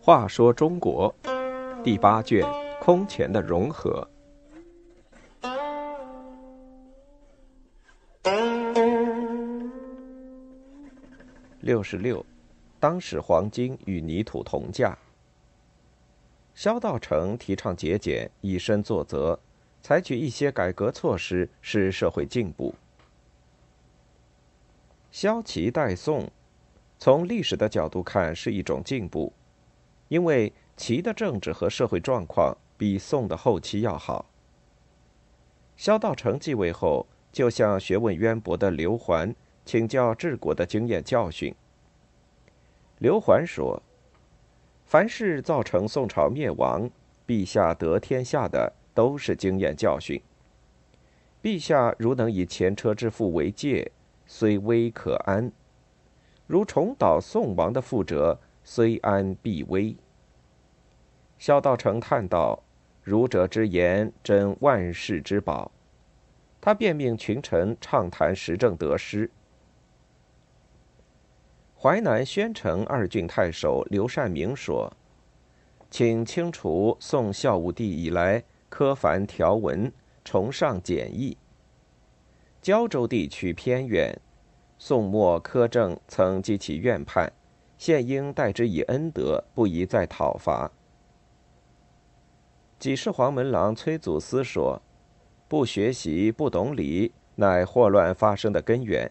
话说中国第八卷空前的融合。六十六，当时黄金与泥土同价。萧道成提倡节俭，以身作则，采取一些改革措施，使社会进步。萧齐代宋，从历史的角度看是一种进步。因为齐的政治和社会状况比宋的后期要好。萧道成继位后，就向学问渊博的刘桓请教治国的经验教训。刘桓说：“凡是造成宋朝灭亡、陛下得天下的，都是经验教训。陛下如能以前车之覆为戒，虽危可安；如重蹈宋王的覆辙。”虽安必危。萧道成叹道：“儒者之言，真万世之宝。”他便命群臣畅谈时政得失。淮南宣城二郡太守刘善明说：“请清除宋孝武帝以来苛繁条文，崇尚简易。胶州地区偏远，宋末苛政曾激起怨叛。”现应待之以恩德，不宜再讨伐。几世黄门郎崔祖思说：“不学习、不懂礼，乃祸乱发生的根源。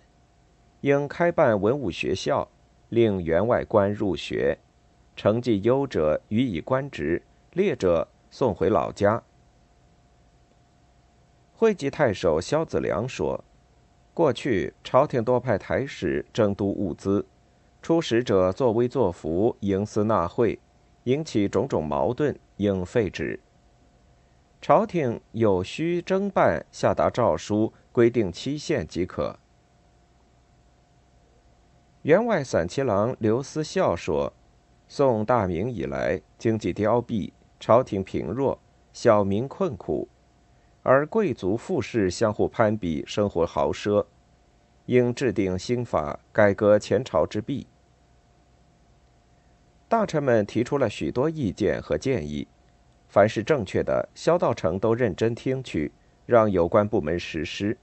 应开办文武学校，令员外官入学，成绩优者予以官职，劣者送回老家。”会稽太守萧子良说：“过去朝廷多派台使征督物资。”出使者作威作福，营私纳贿，引起种种矛盾，应废止。朝廷有需征办，下达诏书，规定期限即可。员外散骑郎刘思孝说：“宋大明以来，经济凋敝，朝廷贫弱，小民困苦，而贵族富士相互攀比，生活豪奢，应制定新法，改革前朝之弊。”大臣们提出了许多意见和建议，凡是正确的，萧道成都认真听取，让有关部门实施。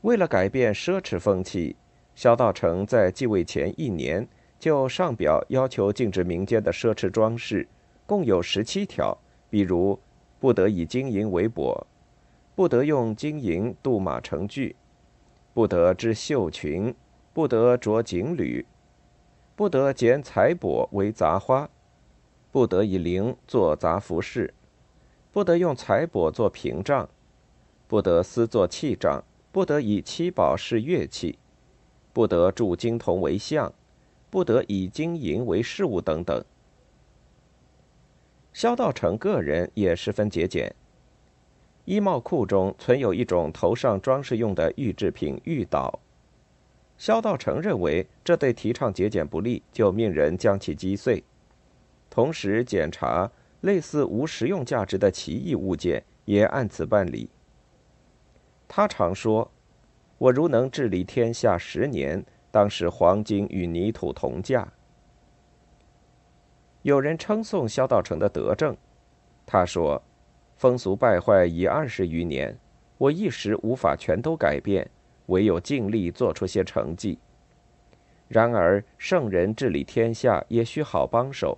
为了改变奢侈风气，萧道成在继位前一年就上表要求禁止民间的奢侈装饰，共有十七条，比如不得以金银为帛，不得用金银镀马成具，不得织绣裙，不得着锦履。不得剪彩帛为杂花，不得以绫做杂服饰，不得用彩帛做屏障，不得私作器仗，不得以七宝饰乐器，不得铸金铜为像，不得以金银为饰物等等。萧道成个人也十分节俭，衣帽库中存有一种头上装饰用的玉制品玉岛。萧道成认为这对提倡节俭不利，就命人将其击碎。同时检查类似无实用价值的奇异物件，也按此办理。他常说：“我如能治理天下十年，当使黄金与泥土同价。”有人称颂萧道成的德政，他说：“风俗败坏已二十余年，我一时无法全都改变。”唯有尽力做出些成绩。然而，圣人治理天下也需好帮手，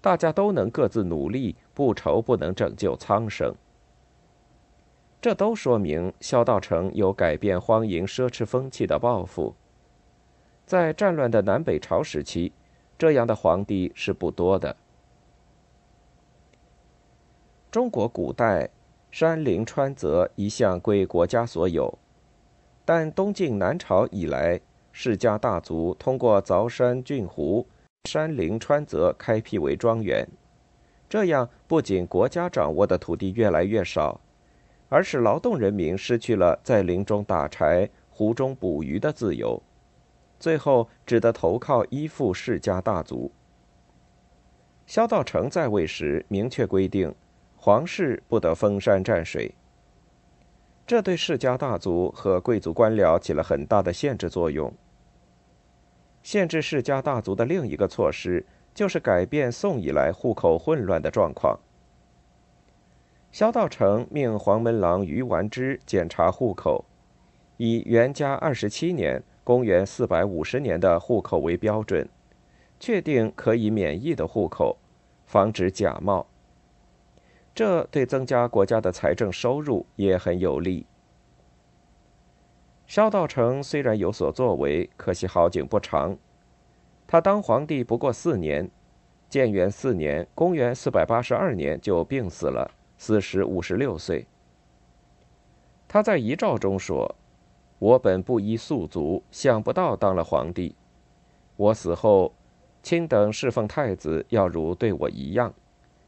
大家都能各自努力，不愁不能拯救苍生。这都说明萧道成有改变荒淫奢侈风气的抱负。在战乱的南北朝时期，这样的皇帝是不多的。中国古代，山林川泽一向归国家所有。但东晋南朝以来，世家大族通过凿山浚湖、山林川泽开辟为庄园，这样不仅国家掌握的土地越来越少，而使劳动人民失去了在林中打柴、湖中捕鱼的自由，最后只得投靠依附世家大族。萧道成在位时明确规定，皇室不得封山占水。这对世家大族和贵族官僚起了很大的限制作用。限制世家大族的另一个措施，就是改变宋以来户口混乱的状况。萧道成命黄门郎于完之检查户口，以元嘉二十七年（公元四百五十年）的户口为标准，确定可以免役的户口，防止假冒。这对增加国家的财政收入也很有利。萧道成虽然有所作为，可惜好景不长。他当皇帝不过四年，建元四年（公元四百八十二年）就病死了，死时五十六岁。他在遗诏中说：“我本不依素族，想不到当了皇帝。我死后，卿等侍奉太子，要如对我一样。”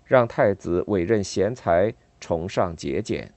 让太子委任贤才，崇尚节俭。